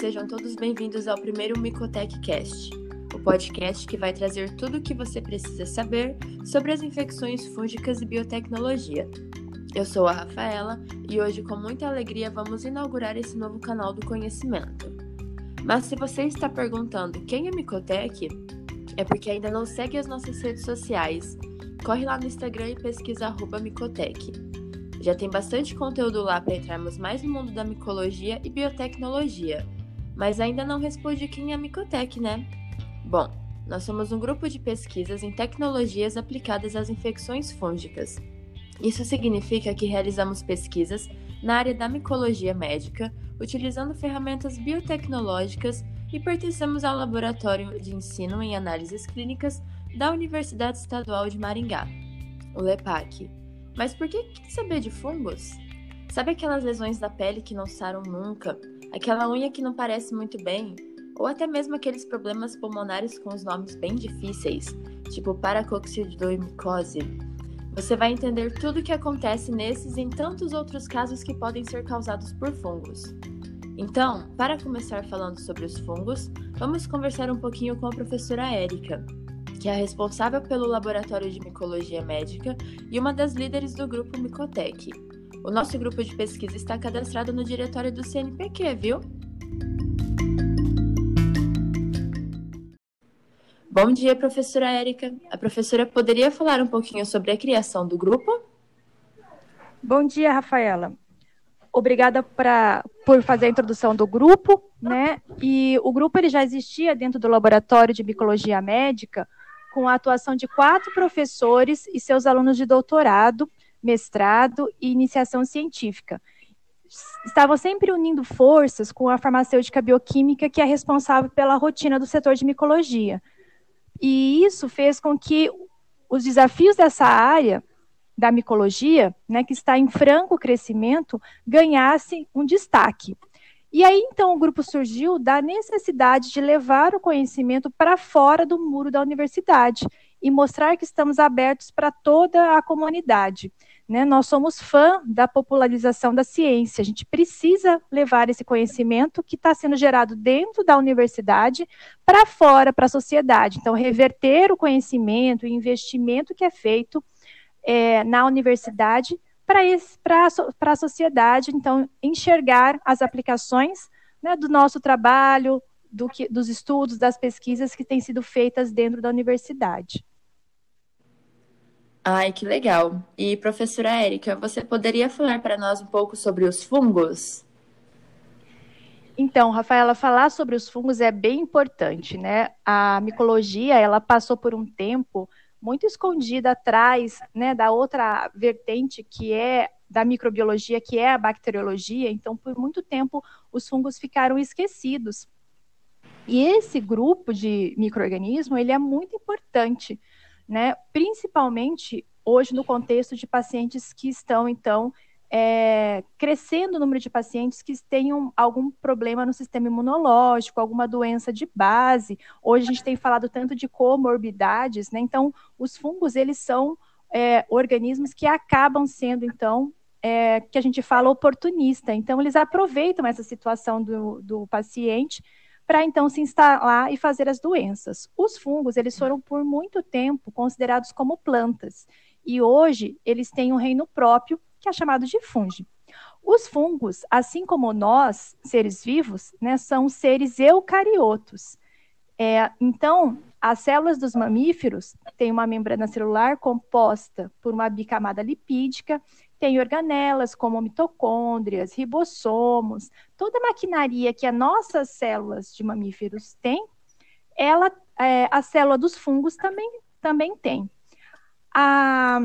sejam todos bem-vindos ao primeiro Micotech Cast, o podcast que vai trazer tudo o que você precisa saber sobre as infecções fúngicas e biotecnologia. Eu sou a Rafaela e hoje, com muita alegria, vamos inaugurar esse novo canal do conhecimento. Mas se você está perguntando quem é Micotech, é porque ainda não segue as nossas redes sociais. Corre lá no Instagram e pesquisa Micotech. Já tem bastante conteúdo lá para entrarmos mais no mundo da micologia e biotecnologia. Mas ainda não responde quem é a Micotech, né? Bom, nós somos um grupo de pesquisas em tecnologias aplicadas às infecções fúngicas. Isso significa que realizamos pesquisas na área da micologia médica, utilizando ferramentas biotecnológicas e pertencemos ao Laboratório de Ensino em Análises Clínicas da Universidade Estadual de Maringá, o LEPAC. Mas por que saber de fungos? Sabe aquelas lesões da pele que não saram nunca? Aquela unha que não parece muito bem? Ou até mesmo aqueles problemas pulmonares com os nomes bem difíceis, tipo paracoxidoimicose? Você vai entender tudo o que acontece nesses e em tantos outros casos que podem ser causados por fungos. Então, para começar falando sobre os fungos, vamos conversar um pouquinho com a professora Érica, que é responsável pelo Laboratório de Micologia Médica e uma das líderes do grupo Micotec. O nosso grupo de pesquisa está cadastrado no diretório do CNPq, viu? Bom dia, professora Érica. A professora poderia falar um pouquinho sobre a criação do grupo? Bom dia, Rafaela obrigada pra, por fazer a introdução do grupo, né? E o grupo ele já existia dentro do laboratório de micologia médica, com a atuação de quatro professores e seus alunos de doutorado, mestrado e iniciação científica. Estavam sempre unindo forças com a farmacêutica bioquímica, que é responsável pela rotina do setor de micologia. E isso fez com que os desafios dessa área da micologia, né, que está em franco crescimento, ganhasse um destaque. E aí, então, o grupo surgiu da necessidade de levar o conhecimento para fora do muro da universidade e mostrar que estamos abertos para toda a comunidade. Né? Nós somos fã da popularização da ciência, a gente precisa levar esse conhecimento que está sendo gerado dentro da universidade para fora, para a sociedade. Então, reverter o conhecimento e investimento que é feito é, na universidade para a sociedade, então, enxergar as aplicações né, do nosso trabalho, do que, dos estudos, das pesquisas que têm sido feitas dentro da universidade. Ai, que legal. E, professora Érica, você poderia falar para nós um pouco sobre os fungos? Então, Rafaela, falar sobre os fungos é bem importante, né? A micologia, ela passou por um tempo muito escondida atrás né, da outra vertente que é da microbiologia, que é a bacteriologia. Então, por muito tempo, os fungos ficaram esquecidos. E esse grupo de microorganismo ele é muito importante, né? Principalmente hoje no contexto de pacientes que estão então é, crescendo o número de pacientes que tenham algum problema no sistema imunológico, alguma doença de base. Hoje a gente tem falado tanto de comorbidades, né? Então, os fungos, eles são é, organismos que acabam sendo, então, é, que a gente fala oportunista. Então, eles aproveitam essa situação do, do paciente para então se instalar e fazer as doenças. Os fungos, eles foram por muito tempo considerados como plantas. E hoje eles têm um reino próprio que é chamado de fungo. Os fungos, assim como nós, seres vivos, né, são seres eucariotos. É, então, as células dos mamíferos têm uma membrana celular composta por uma bicamada lipídica, tem organelas como mitocôndrias, ribossomos, toda a maquinaria que as nossas células de mamíferos têm, ela, é, a célula dos fungos também, também tem. A,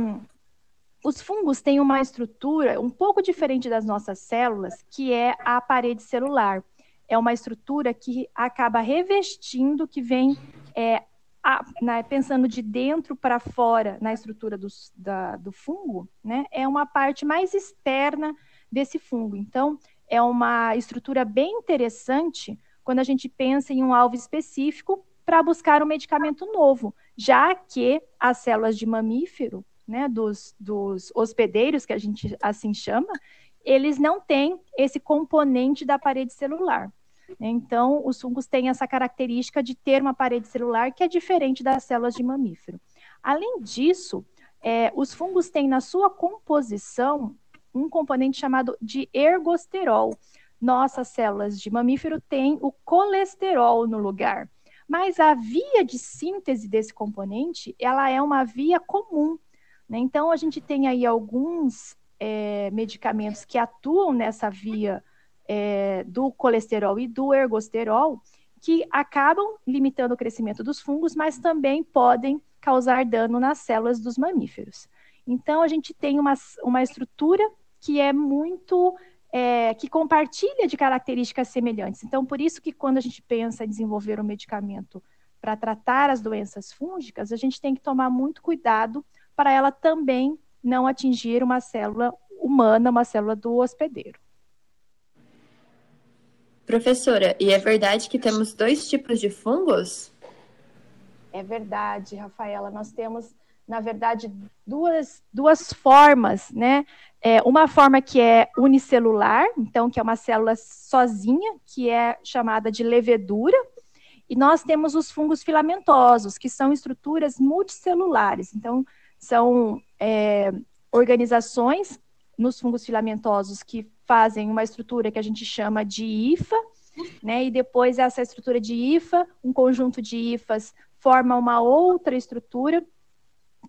os fungos têm uma estrutura um pouco diferente das nossas células, que é a parede celular. É uma estrutura que acaba revestindo, que vem é, a, né, pensando de dentro para fora na estrutura do, da, do fungo, né, é uma parte mais externa desse fungo. Então, é uma estrutura bem interessante quando a gente pensa em um alvo específico para buscar um medicamento novo, já que as células de mamífero né, dos, dos hospedeiros, que a gente assim chama, eles não têm esse componente da parede celular. Então, os fungos têm essa característica de ter uma parede celular que é diferente das células de mamífero. Além disso, é, os fungos têm na sua composição um componente chamado de ergosterol. Nossas células de mamífero têm o colesterol no lugar. Mas a via de síntese desse componente, ela é uma via comum. Né? Então, a gente tem aí alguns é, medicamentos que atuam nessa via é, do colesterol e do ergosterol, que acabam limitando o crescimento dos fungos, mas também podem causar dano nas células dos mamíferos. Então, a gente tem uma, uma estrutura que é muito. É, que compartilha de características semelhantes. Então, por isso que quando a gente pensa em desenvolver um medicamento para tratar as doenças fúngicas, a gente tem que tomar muito cuidado para ela também não atingir uma célula humana, uma célula do hospedeiro. Professora, e é verdade que temos dois tipos de fungos? É verdade, Rafaela. Nós temos, na verdade, duas, duas formas, né? É, uma forma que é unicelular, então, que é uma célula sozinha, que é chamada de levedura, e nós temos os fungos filamentosos, que são estruturas multicelulares. Então, são é, organizações nos fungos filamentosos que fazem uma estrutura que a gente chama de IFA, né? E depois essa estrutura de IFA, um conjunto de IFAs forma uma outra estrutura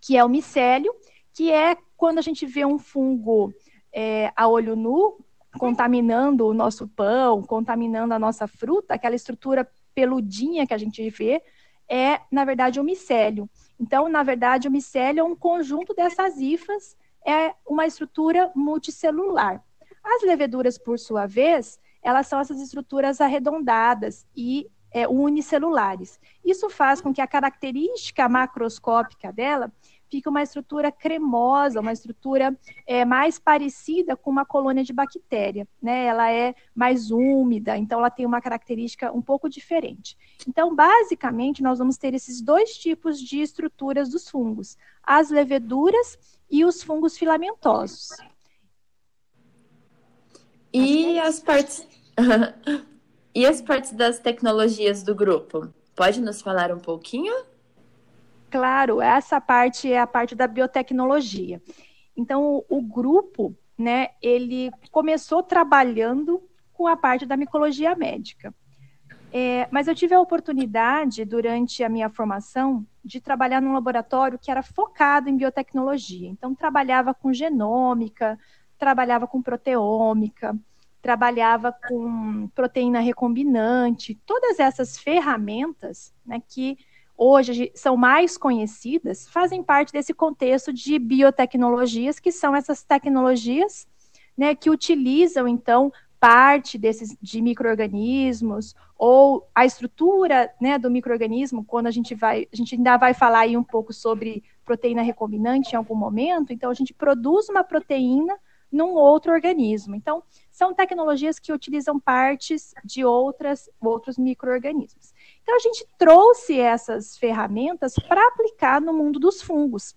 que é o micélio, que é quando a gente vê um fungo é, a olho nu contaminando o nosso pão, contaminando a nossa fruta, aquela estrutura peludinha que a gente vê, é, na verdade, o micélio. Então, na verdade, o micélio é um conjunto dessas hifas, é uma estrutura multicelular. As leveduras, por sua vez, elas são essas estruturas arredondadas e é, unicelulares. Isso faz com que a característica macroscópica dela fique uma estrutura cremosa, uma estrutura é, mais parecida com uma colônia de bactéria, né? Ela é mais úmida, então ela tem uma característica um pouco diferente. Então, basicamente, nós vamos ter esses dois tipos de estruturas dos fungos: as leveduras e os fungos filamentosos. E as partes e as partes das tecnologias do grupo? Pode nos falar um pouquinho? Claro, essa parte é a parte da biotecnologia. Então, o, grupo, né, ele começou trabalhando com a parte da micologia médica. É, mas eu tive a oportunidade, durante a minha formação, de trabalhar num laboratório que era focado em biotecnologia. Então, trabalhava com genômica, trabalhava com proteômica, trabalhava com proteína recombinante, todas essas ferramentas né, que hoje são mais conhecidas fazem parte desse contexto de biotecnologias, que são essas tecnologias né, que utilizam, então, parte desses de microorganismos ou a estrutura né, do microorganismo, quando a gente vai, a gente ainda vai falar aí um pouco sobre proteína recombinante em algum momento, então a gente produz uma proteína num outro organismo. Então, são tecnologias que utilizam partes de outras, outros micro-organismos. Então, a gente trouxe essas ferramentas para aplicar no mundo dos fungos.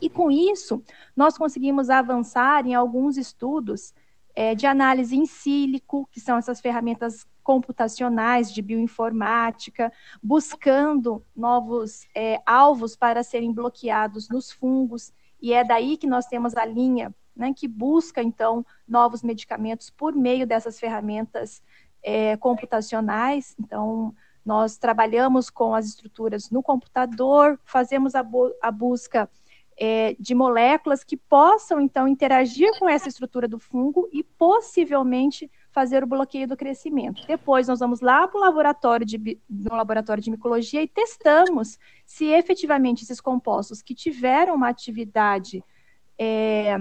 E com isso, nós conseguimos avançar em alguns estudos é, de análise em sílico, que são essas ferramentas computacionais de bioinformática, buscando novos é, alvos para serem bloqueados nos fungos, e é daí que nós temos a linha né, que busca, então, novos medicamentos por meio dessas ferramentas é, computacionais. Então, nós trabalhamos com as estruturas no computador, fazemos a, bu a busca é, de moléculas que possam, então, interagir com essa estrutura do fungo e possivelmente fazer o bloqueio do crescimento. Depois, nós vamos lá para o laboratório de, no laboratório de micologia e testamos se efetivamente esses compostos que tiveram uma atividade é,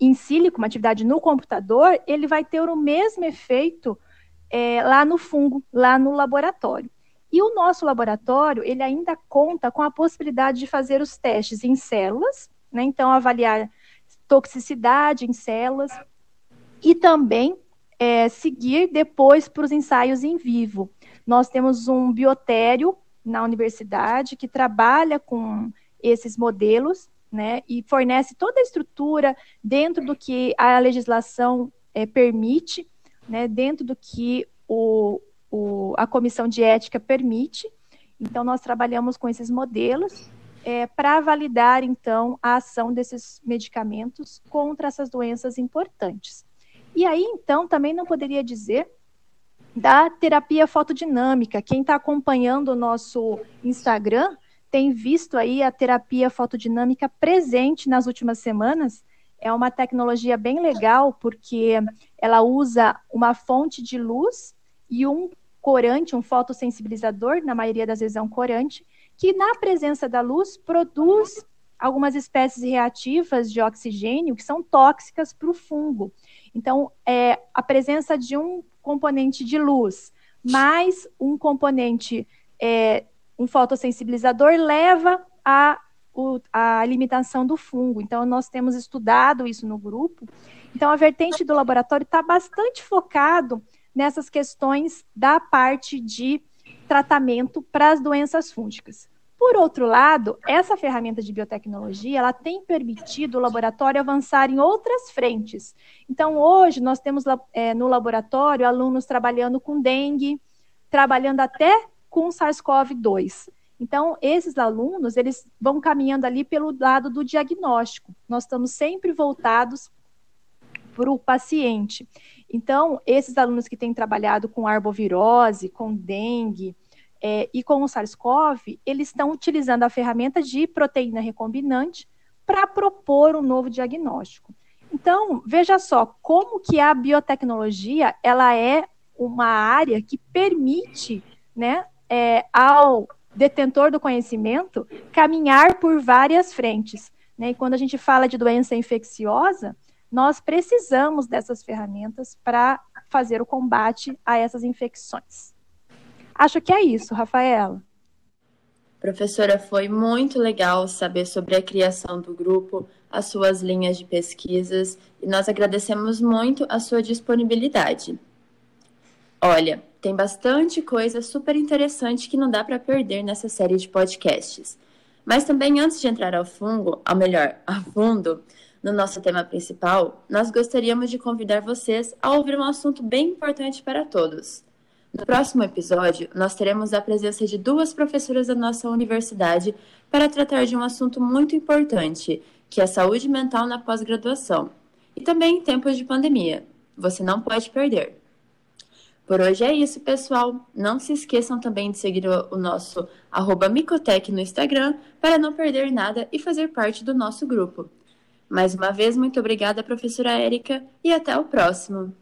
em sílico, uma atividade no computador, ele vai ter o mesmo efeito é, lá no fungo, lá no laboratório. E o nosso laboratório, ele ainda conta com a possibilidade de fazer os testes em células, né? Então, avaliar toxicidade em células e também é, seguir depois para os ensaios em vivo. Nós temos um biotério na universidade que trabalha com esses modelos, né? E fornece toda a estrutura dentro do que a legislação é, permite, né? Dentro do que o, o, a comissão de ética permite. Então, nós trabalhamos com esses modelos é, para validar, então, a ação desses medicamentos contra essas doenças importantes. E aí, então, também não poderia dizer da terapia fotodinâmica. Quem está acompanhando o nosso Instagram tem visto aí a terapia fotodinâmica presente nas últimas semanas. É uma tecnologia bem legal, porque ela usa uma fonte de luz e um corante, um fotossensibilizador, na maioria das vezes é um corante, que na presença da luz produz algumas espécies reativas de oxigênio que são tóxicas para o fungo. Então, é, a presença de um componente de luz mais um componente, é, um fotossensibilizador, leva a, o, a limitação do fungo. Então, nós temos estudado isso no grupo. Então, a vertente do laboratório está bastante focado nessas questões da parte de tratamento para as doenças fúngicas. Por outro lado, essa ferramenta de biotecnologia, ela tem permitido o laboratório avançar em outras frentes. Então, hoje, nós temos é, no laboratório alunos trabalhando com dengue, trabalhando até com SARS-CoV-2. Então, esses alunos, eles vão caminhando ali pelo lado do diagnóstico. Nós estamos sempre voltados para o paciente. Então, esses alunos que têm trabalhado com arbovirose, com dengue, é, e com o SARS-CoV, eles estão utilizando a ferramenta de proteína recombinante para propor um novo diagnóstico. Então, veja só como que a biotecnologia ela é uma área que permite né, é, ao detentor do conhecimento caminhar por várias frentes. Né? E quando a gente fala de doença infecciosa, nós precisamos dessas ferramentas para fazer o combate a essas infecções. Acho que é isso, Rafaela. Professora, foi muito legal saber sobre a criação do grupo, as suas linhas de pesquisas e nós agradecemos muito a sua disponibilidade. Olha, tem bastante coisa super interessante que não dá para perder nessa série de podcasts. Mas também antes de entrar ao fungo, ao melhor, a fundo, no nosso tema principal, nós gostaríamos de convidar vocês a ouvir um assunto bem importante para todos no próximo episódio, nós teremos a presença de duas professoras da nossa universidade para tratar de um assunto muito importante, que é a saúde mental na pós-graduação, e também em tempos de pandemia. Você não pode perder. Por hoje é isso, pessoal. Não se esqueçam também de seguir o, nosso Micotec no Instagram para não perder nada e fazer parte do nosso grupo. Mais uma vez, muito obrigada, professora Érica, e até o próximo.